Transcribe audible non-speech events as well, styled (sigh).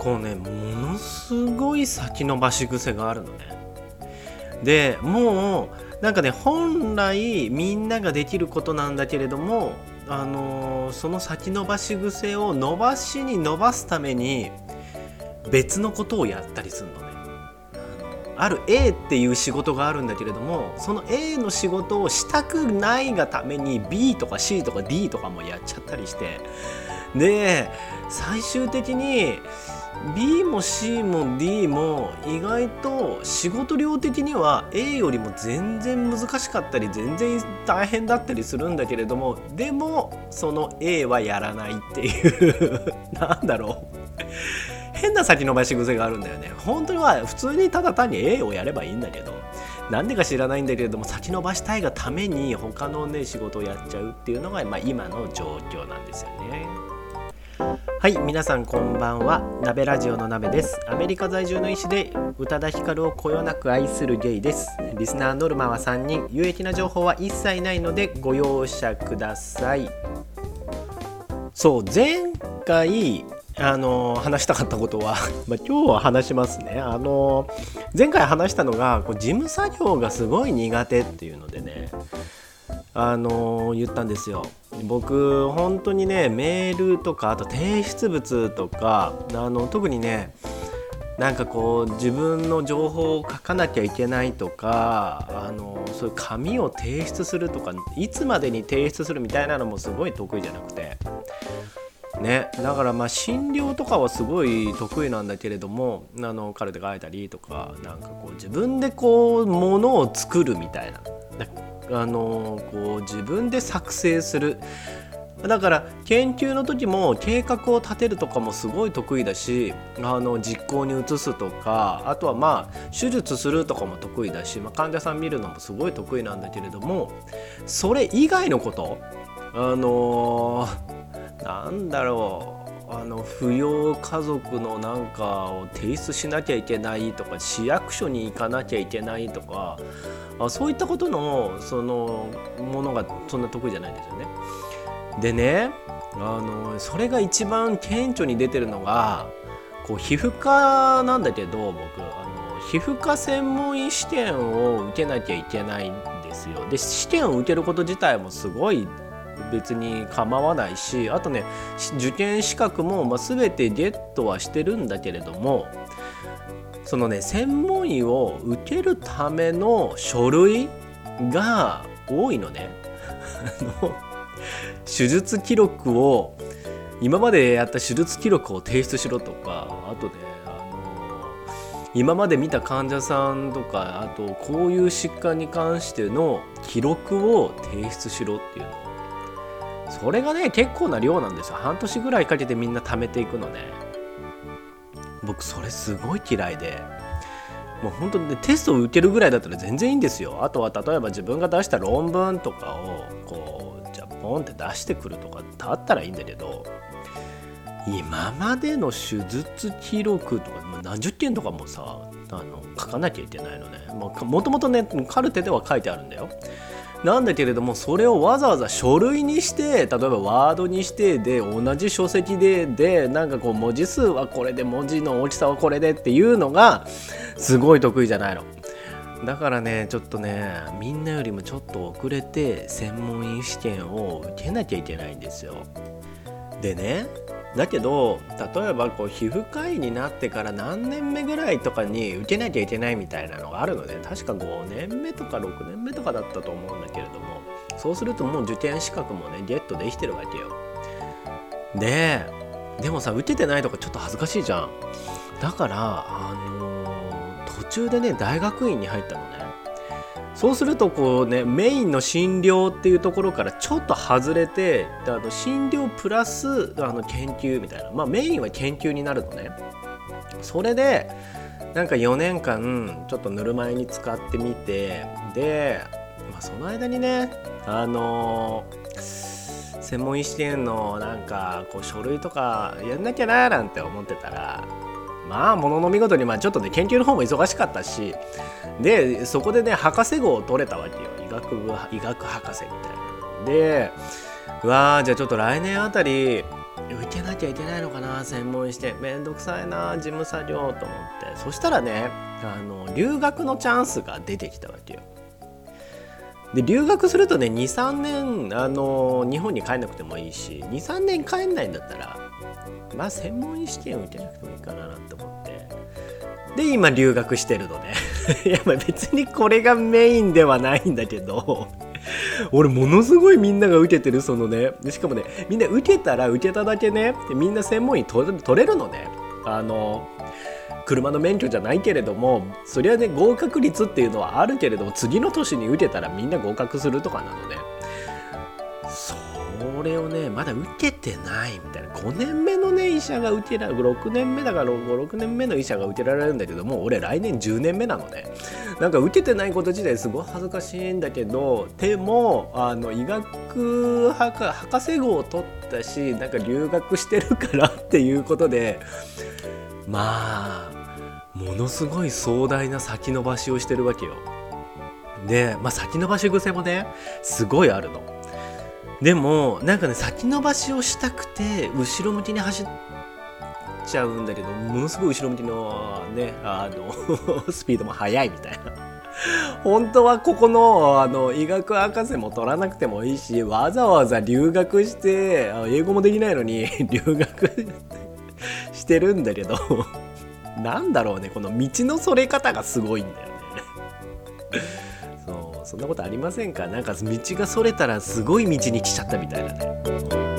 こうねものすごい先延ばし癖があるのね。でもうなんかね本来みんなができることなんだけれどもあのー、その先延ばし癖を伸ばしに伸ばすために別のことをやったりするのね。ある A っていう仕事があるんだけれどもその A の仕事をしたくないがために B とか C とか D とかもやっちゃったりして。で最終的に B も C も D も意外と仕事量的には A よりも全然難しかったり全然大変だったりするんだけれどもでもその A はやらないっていう。(laughs) なんだろう。変な先延ばし癖があるんだよね。本当には普通にただ単に A をやればいいんだけどなんでか知らないんだけれども先延ばしたいがために他のね仕事をやっちゃうっていうのが、まあ、今の状況なんですよね。はい皆さんこんばんは。鍋ラジオの鍋です。アメリカ在住の医師で宇多田ヒカルをこよなく愛するゲイです。リスナーノルマは3人。有益な情報は一切ないのでご容赦ください。そう前回あの話したかったことは、(laughs) まあ、今日は話しますね。あの前回話したのがこう事務作業がすごい苦手っていうのでね。あの言ったんですよ。僕本当にねメールとかあと提出物とかあの特にねなんかこう自分の情報を書かなきゃいけないとかあのそういう紙を提出するとかいつまでに提出するみたいなのもすごい得意じゃなくてね、だからまあ診療とかはすごい得意なんだけれどもあのカルテ書いたりとかなんかこう自分でこうものを作るみたいなあのこう自分で作成する。だから研究の時も計画を立てるとかもすごい得意だしあの実行に移すとかあとはまあ手術するとかも得意だし、まあ、患者さん見るのもすごい得意なんだけれどもそれ以外のことあのーなんだろう。あの扶養家族のなんかを提出しなきゃいけないとか市役所に行かなきゃいけないとかあそういったことのそのものがそんな得意じゃないんですよね。でねあのそれが一番顕著に出てるのがこう皮膚科なんだけど僕あの皮膚科専門医試験を受けなきゃいけないんですよ。で試験を受けること自体もすごい別に構わないしあとね受験資格も、ま、全てゲットはしてるんだけれどもそのね専門医を受けるための書類が多いのね。手術記録を今までやった手術記録を提出しろとかあとねあの今まで見た患者さんとかあとこういう疾患に関しての記録を提出しろっていうのそれがね結構な量なんですよ。半年ぐらいかけてみんな貯めていくのね。僕それすごい嫌いで。もう本当にテストを受けるぐらいだったら全然いいんですよ。あとは例えば自分が出した論文とかをこうじゃあポンって出してくるとかだったらいいんだけど今までの手術記録とか何十件とかもさあの書かなきゃいけないのね。もともとねカルテでは書いてあるんだよ。なんだけれどもそれをわざわざ書類にして例えばワードにしてで同じ書籍ででなんかこう文字数はこれで文字の大きさはこれでっていうのがすごい得意じゃないの。だからねちょっとねみんなよりもちょっと遅れて専門医試験を受けなきゃいけないんですよ。でねだけど例えばこう皮膚科医になってから何年目ぐらいとかに受けなきゃいけないみたいなのがあるので確か5年目とか6年目とかだったと思うんだけれどもそうするともう受験資格もねゲットできてるわけよ。ででもさ受けてないとかちょっと恥ずかしいじゃん。だからあのー、途中でね大学院に入ったのね。そうするとこうねメインの診療っていうところからちょっと外れてあの診療プラスあの研究みたいな。まあメインは研究になるのね。それでなんか4年間ちょっとぬるま湯に使ってみてで、まあ、その間にねあのー、専門医試験のなんかこう書類とかやんなきゃなーなんて思ってたらまあものの見事にまあちょっとね研究の方も忙しかったしでそこでね博士号を取れたわけよ。医学医学博士みたいな。でうわーじゃあちょっと来年あたり受けなきゃいけないのかな専門して。めんどくさいな事務作業と思って。そしたらねあの留学のチャンスが出てきたわけよ。で留学するとね23年あの日本に帰んなくてもいいし23年帰んないんだったらまあ専門医試験を受けなくてもいいかなって思って。で今留学してるのね (laughs) いやまあ別にこれがメインではないんだけど。俺ものすごいみんなが受けてるそのね。しかもねみんな受けたら受けただけね。みんな専門医取れるのね。あの車の免許じゃないけれどもそりゃね合格率っていうのはあるけれども次の年に受けたらみんな合格するとかなのでそれをねまだ受けてないみたいな5年目のね医者が受けられる6年目だから56年目の医者が受けられるんだけどもう俺来年10年目なのでなんか受けてないこと自体すごい恥ずかしいんだけどでもあの医学博博士号を取ったしなんか留学してるからっていうことでまあものすごい壮大な先延ばしをしてるわけよ。で、まあ、先延ばし癖もねすごいあるの。でもなんかね先延ばしをしたくて後ろ向きに走っちゃうんだけどものすごい後ろ向きのねあの (laughs) スピードも速いみたいな。本当はここのあの医学博士も取らなくてもいいしわざわざ留学して英語もできないのに (laughs) 留学してるんだけどなんだろうねこの道のそれ方がすごいんだよねそんなことありませんか？なんか道がそれたらすごい道に来ちゃったみたいなね。